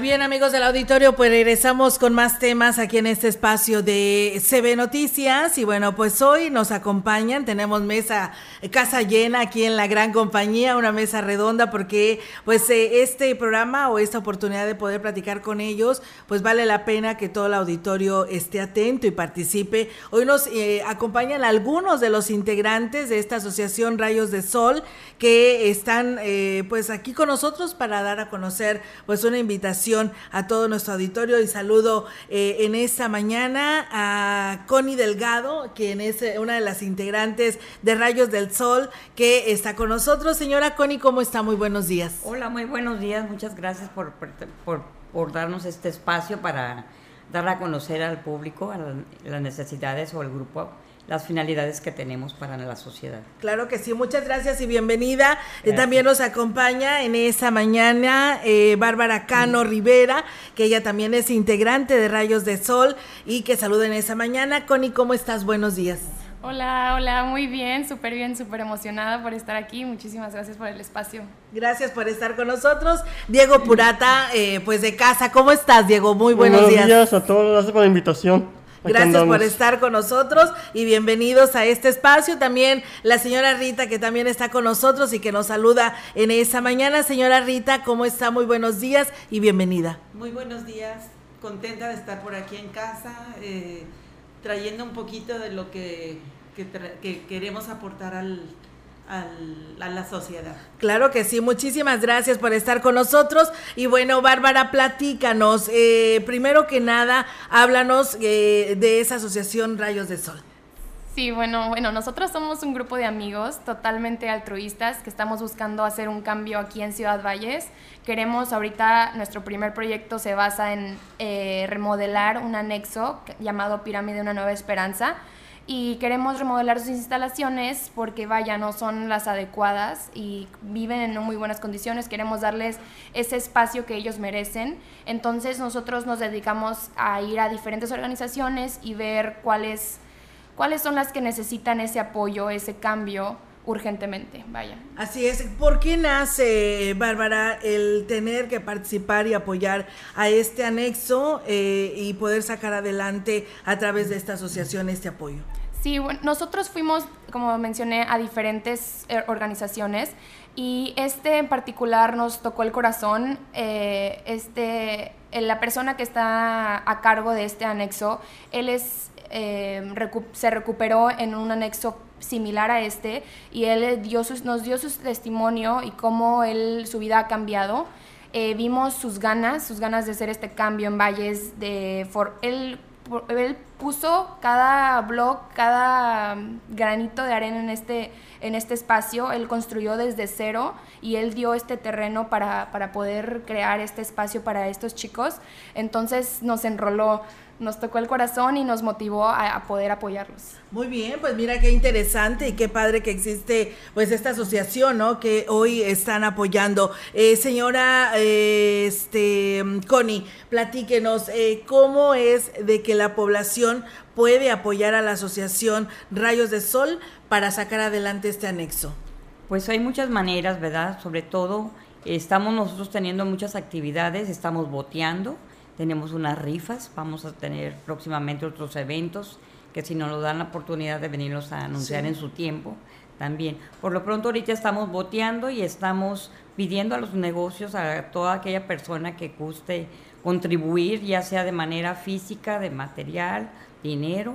Bien amigos del auditorio, pues regresamos con más temas aquí en este espacio de CB Noticias y bueno, pues hoy nos acompañan, tenemos mesa, casa llena aquí en la gran compañía, una mesa redonda porque pues eh, este programa o esta oportunidad de poder platicar con ellos, pues vale la pena que todo el auditorio esté atento y participe. Hoy nos eh, acompañan algunos de los integrantes de esta asociación Rayos de Sol que están eh, pues aquí con nosotros para dar a conocer pues una invitación a todo nuestro auditorio y saludo eh, en esta mañana a Connie Delgado, quien es eh, una de las integrantes de Rayos del Sol, que está con nosotros. Señora Connie, ¿cómo está? Muy buenos días. Hola, muy buenos días. Muchas gracias por, por, por, darnos este espacio para dar a conocer al público las necesidades o el grupo las finalidades que tenemos para la sociedad. Claro que sí, muchas gracias y bienvenida. Eh, también nos acompaña en esta mañana eh, Bárbara Cano Rivera, que ella también es integrante de Rayos de Sol y que saluda en esta mañana. Connie, ¿cómo estás? Buenos días. Hola, hola, muy bien, súper bien, súper emocionada por estar aquí. Muchísimas gracias por el espacio. Gracias por estar con nosotros. Diego Purata, eh, pues de casa, ¿cómo estás, Diego? Muy buenos, buenos días. días a todos, gracias por la invitación. Gracias por estar con nosotros y bienvenidos a este espacio. También la señora Rita, que también está con nosotros y que nos saluda en esta mañana. Señora Rita, ¿cómo está? Muy buenos días y bienvenida. Muy buenos días, contenta de estar por aquí en casa, eh, trayendo un poquito de lo que, que queremos aportar al, a la sociedad. Claro que sí, muchísimas gracias por estar con nosotros. Y bueno, Bárbara, platícanos, eh, primero que nada, háblanos eh, de esa asociación Rayos de Sol. Sí, bueno, bueno, nosotros somos un grupo de amigos totalmente altruistas que estamos buscando hacer un cambio aquí en Ciudad Valles. Queremos ahorita, nuestro primer proyecto se basa en eh, remodelar un anexo llamado Pirámide Una Nueva Esperanza y queremos remodelar sus instalaciones porque vaya, no son las adecuadas y viven en no muy buenas condiciones, queremos darles ese espacio que ellos merecen. Entonces nosotros nos dedicamos a ir a diferentes organizaciones y ver cuáles, cuáles son las que necesitan ese apoyo, ese cambio urgentemente, vaya. Así es. ¿Por qué nace, Bárbara, el tener que participar y apoyar a este anexo eh, y poder sacar adelante a través de esta asociación este apoyo? Sí, bueno, nosotros fuimos, como mencioné, a diferentes eh, organizaciones y este en particular nos tocó el corazón. Eh, este, la persona que está a cargo de este anexo, él es, se recuperó en un anexo similar a este y él dio nos dio su testimonio y cómo él, su vida ha cambiado. Eh, vimos sus ganas, sus ganas de hacer este cambio en Valles. De for, él, él puso cada blog, cada granito de arena en este, en este espacio, él construyó desde cero y él dio este terreno para, para poder crear este espacio para estos chicos. Entonces nos enroló nos tocó el corazón y nos motivó a, poder apoyarlos. Muy bien, pues mira qué interesante y qué padre que existe pues esta asociación, ¿no? Que hoy están apoyando. Eh, señora eh, este, Connie, platíquenos eh, cómo es de que la población puede apoyar a la asociación Rayos de Sol para sacar adelante este anexo. Pues hay muchas maneras, ¿verdad? Sobre todo estamos nosotros teniendo muchas actividades, estamos boteando tenemos unas rifas, vamos a tener próximamente otros eventos que si nos lo dan la oportunidad de venirlos a anunciar en su tiempo también. Por lo pronto ahorita estamos boteando y estamos pidiendo a los negocios, a toda aquella persona que guste contribuir, ya sea de manera física, de material, dinero,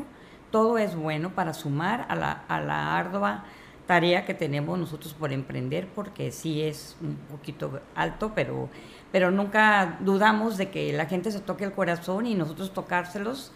todo es bueno para sumar a la, a la ardua tarea que tenemos nosotros por emprender, porque sí es un poquito alto, pero pero nunca dudamos de que la gente se toque el corazón y nosotros tocárselos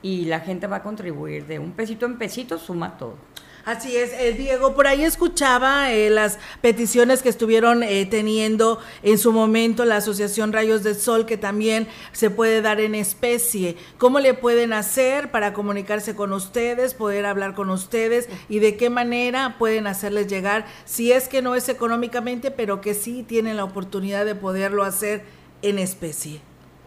y la gente va a contribuir de un pesito en pesito, suma todo. Así es, eh, Diego, por ahí escuchaba eh, las peticiones que estuvieron eh, teniendo en su momento la Asociación Rayos del Sol, que también se puede dar en especie. ¿Cómo le pueden hacer para comunicarse con ustedes, poder hablar con ustedes y de qué manera pueden hacerles llegar, si es que no es económicamente, pero que sí tienen la oportunidad de poderlo hacer en especie?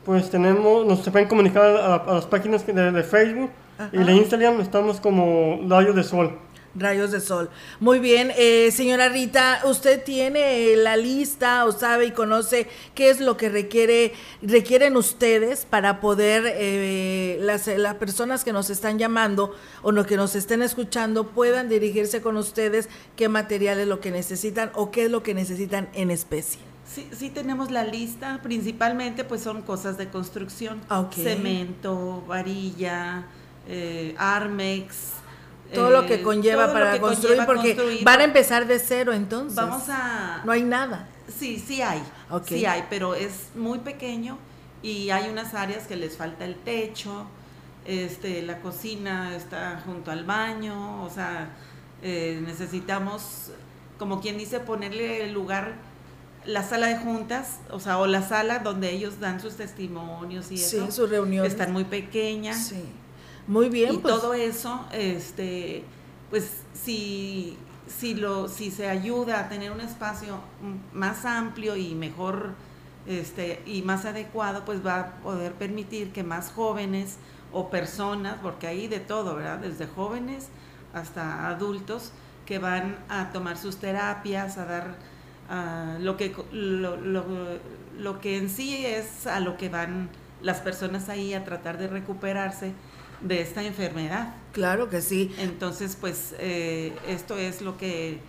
Pues tenemos, nos se pueden comunicar a, las páginas de Facebook Y la Instagram estamos como Rayo de Sol. Rayos de sol. Muy bien, eh, señora Rita, usted tiene la lista o sabe y conoce qué es lo que requiere requieren ustedes para poder eh, las, las personas que nos están llamando o los que nos estén escuchando puedan dirigirse con ustedes qué material es lo que necesitan o qué es lo que necesitan en especie. Sí, sí tenemos la lista, principalmente pues son cosas de construcción, Ok. cemento, varilla, eh, armex. Todo lo eh, que conlleva todo lo para que construir, conlleva porque construir. van a empezar de cero entonces. Vamos a... No hay nada. Sí, sí hay, sí hay, pero es muy pequeño y hay unas áreas que les falta el techo, este, la cocina está junto al baño, o sea, eh, necesitamos, como quien dice, ponerle el lugar, la sala de juntas, o sea, o la sala donde ellos dan sus testimonios y Sí, eso, sus reuniones. están muy pequeñas. Sí. Muy bien, y pues. todo eso, este, pues si, si, lo, si se ayuda a tener un espacio más amplio y mejor este, y más adecuado, pues va a poder permitir que más jóvenes o personas, porque hay de todo, ¿verdad? Desde jóvenes hasta adultos que van a tomar sus terapias, a dar lo, que, lo, lo- lo que en sí es a lo que van las personas ahí a tratar de recuperarse de esta enfermedad. Claro que sí. Entonces, pues eh, esto es lo que,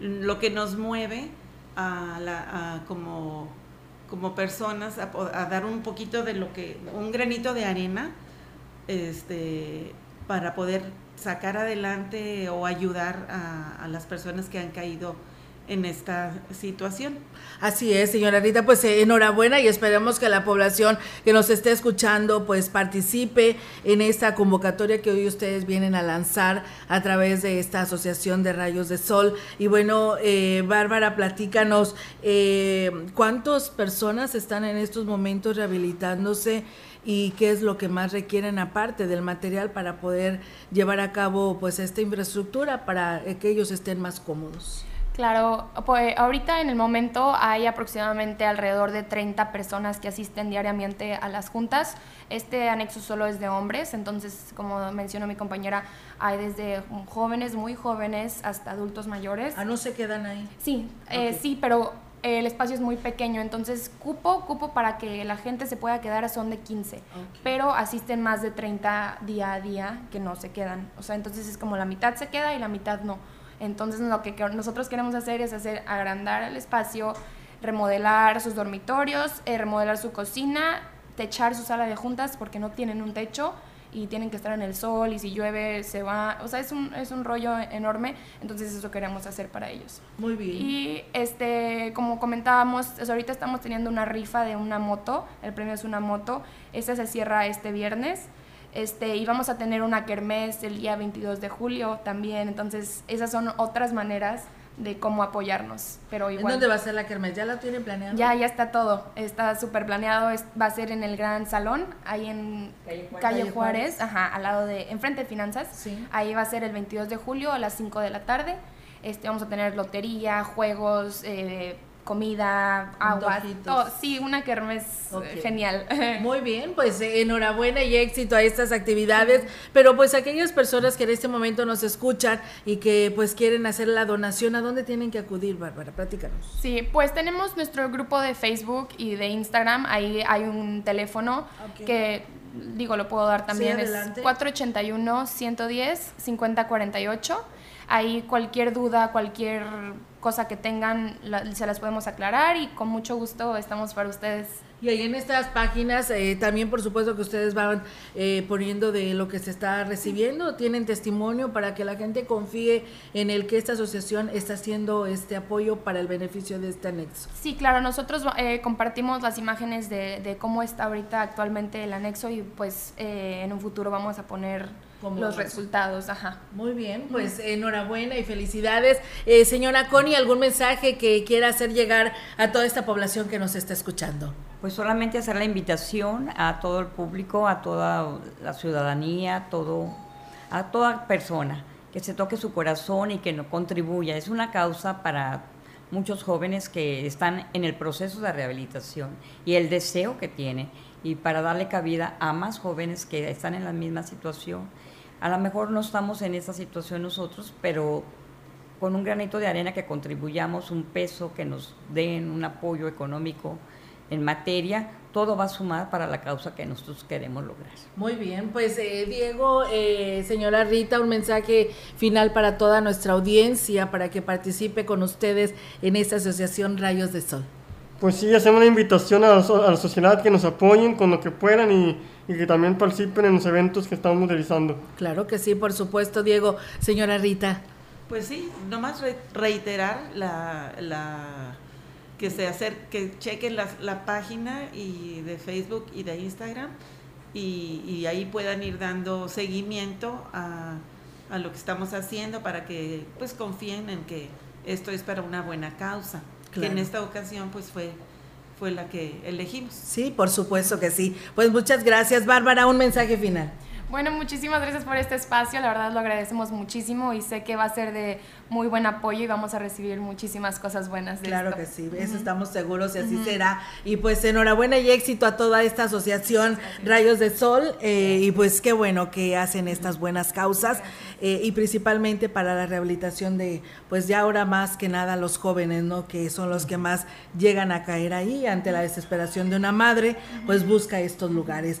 lo que nos mueve a, la, a como, como personas a, dar un poquito de lo que, un granito de arena este, para poder sacar adelante o ayudar a, a las personas que han caído en esta situación. Así es, señora Rita, pues eh, enhorabuena y esperemos que la población que nos esté escuchando pues participe en esta convocatoria que hoy ustedes vienen a lanzar a través de esta Asociación de Rayos de Sol. Y bueno, eh, Bárbara, platícanos, eh, ¿cuántas personas están en estos momentos rehabilitándose? y qué es lo que más requieren aparte del material para poder llevar a cabo pues esta infraestructura para eh, que ellos estén más cómodos. Claro, pues ahorita en el momento hay aproximadamente alrededor de 30 personas que asisten diariamente a las juntas. Este anexo solo es de hombres, entonces como mencionó mi compañera, hay desde jóvenes, muy jóvenes, hasta adultos mayores. Ah, no se quedan ahí. Sí, eh, sí, pero el espacio es muy pequeño, entonces cupo, cupo para que la gente se pueda quedar son de 15, pero asisten más de 30 día a día que no se quedan. O sea, entonces es como la mitad se queda y la mitad no. Entonces lo que nosotros queremos hacer es hacer agrandar el espacio, remodelar sus dormitorios, eh, remodelar su cocina, techar su sala de juntas porque no tienen un techo y tienen que estar en el sol y si llueve se va, o sea, es un, es un rollo enorme, entonces eso queremos hacer para ellos. Muy bien. Y este, como comentábamos, ahorita estamos teniendo una rifa de una moto, el premio es una moto, esa se cierra este viernes. Este, y vamos a tener una kermés el día 22 de julio también, entonces esas son otras maneras de cómo apoyarnos, pero ¿En igual dónde va a ser la kermés? ¿Ya la tienen planeada? ya ya está todo, está súper planeado, es- va a ser en el Gran Salón, ahí en Calle Juárez. Calle Calle Juárez, Juárez. ajá, al lado de, enfrente de Finanzas, Sí. ahí va a ser el 22 de julio a las 5 de la tarde, este, vamos a tener lotería, juegos, eh, comida, agua, todo. sí, una kermés eh, Ok. genial. Muy bien, pues eh, enhorabuena y éxito a estas actividades, pero pues aquellas personas que en este momento nos escuchan y que pues quieren hacer la donación, ¿a dónde tienen que acudir, Bárbara? Platícanos. Sí, pues tenemos nuestro grupo de Facebook y de Instagram. Ahí hay un teléfono que, digo, lo puedo dar también. es adelante. 481-110-5048. Ahí cualquier duda, cualquier cosa que tengan, la- se las podemos aclarar y con mucho gusto estamos para ustedes. Y ahí en estas páginas eh, también por supuesto que ustedes van eh, poniendo de lo que se está recibiendo, tienen testimonio para que la gente confíe en el que esta asociación está haciendo este apoyo para el beneficio de este anexo. Sí, claro, nosotros eh, compartimos las imágenes de, de cómo está ahorita actualmente el anexo y pues eh, en un futuro vamos a poner Como los es. resultados. Ajá. Muy bien, pues enhorabuena y felicidades. Eh, señora Connie, ¿algún mensaje que quiera hacer llegar a toda esta población que nos está escuchando? Pues solamente hacer la invitación a todo el público, a toda la ciudadanía, a todo, a toda persona que se toque su corazón y que no contribuya. Es una causa para muchos jóvenes que están en el proceso de rehabilitación y el deseo que tienen. y para darle cabida a más jóvenes que están en la misma situación. A lo mejor no estamos en esa situación nosotros, pero con un granito de arena que contribuyamos, un peso, que nos den un apoyo económico en materia, todo va a sumar para la causa que nosotros queremos lograr. Muy bien, pues eh, Diego, eh, señora Rita, un mensaje final para toda nuestra audiencia, para que participe con ustedes en esta asociación Rayos de Sol. Pues sí, hacemos una invitación a la, sociedad que nos apoyen con lo que puedan y, que también participen en los eventos que estamos realizando. Claro que sí, por supuesto, Diego. Señora Rita. Pues sí, nomás reiterar la, que se hacer, que chequen la, la, página y de Facebook y de Instagram y, y ahí puedan ir dando seguimiento a, a, lo que estamos haciendo para que pues confíen en que esto es para una buena causa que en esta ocasión pues fue fue la que elegimos. Sí, por supuesto que sí. Pues muchas gracias, Bárbara. Un mensaje final. Bueno, muchísimas gracias por este espacio, la verdad lo agradecemos muchísimo y sé que va a ser de muy buen apoyo y vamos a recibir muchísimas cosas buenas. De claro que sí, eso estamos seguros y así será. Y pues enhorabuena y éxito a toda esta asociación Rayos de Sol eh, y pues qué bueno que hacen estas buenas causas eh, y principalmente para la rehabilitación de pues ya ahora más que nada los jóvenes, ¿no? Que son los que más llegan a caer ahí ante la desesperación de una madre, pues busca estos lugares.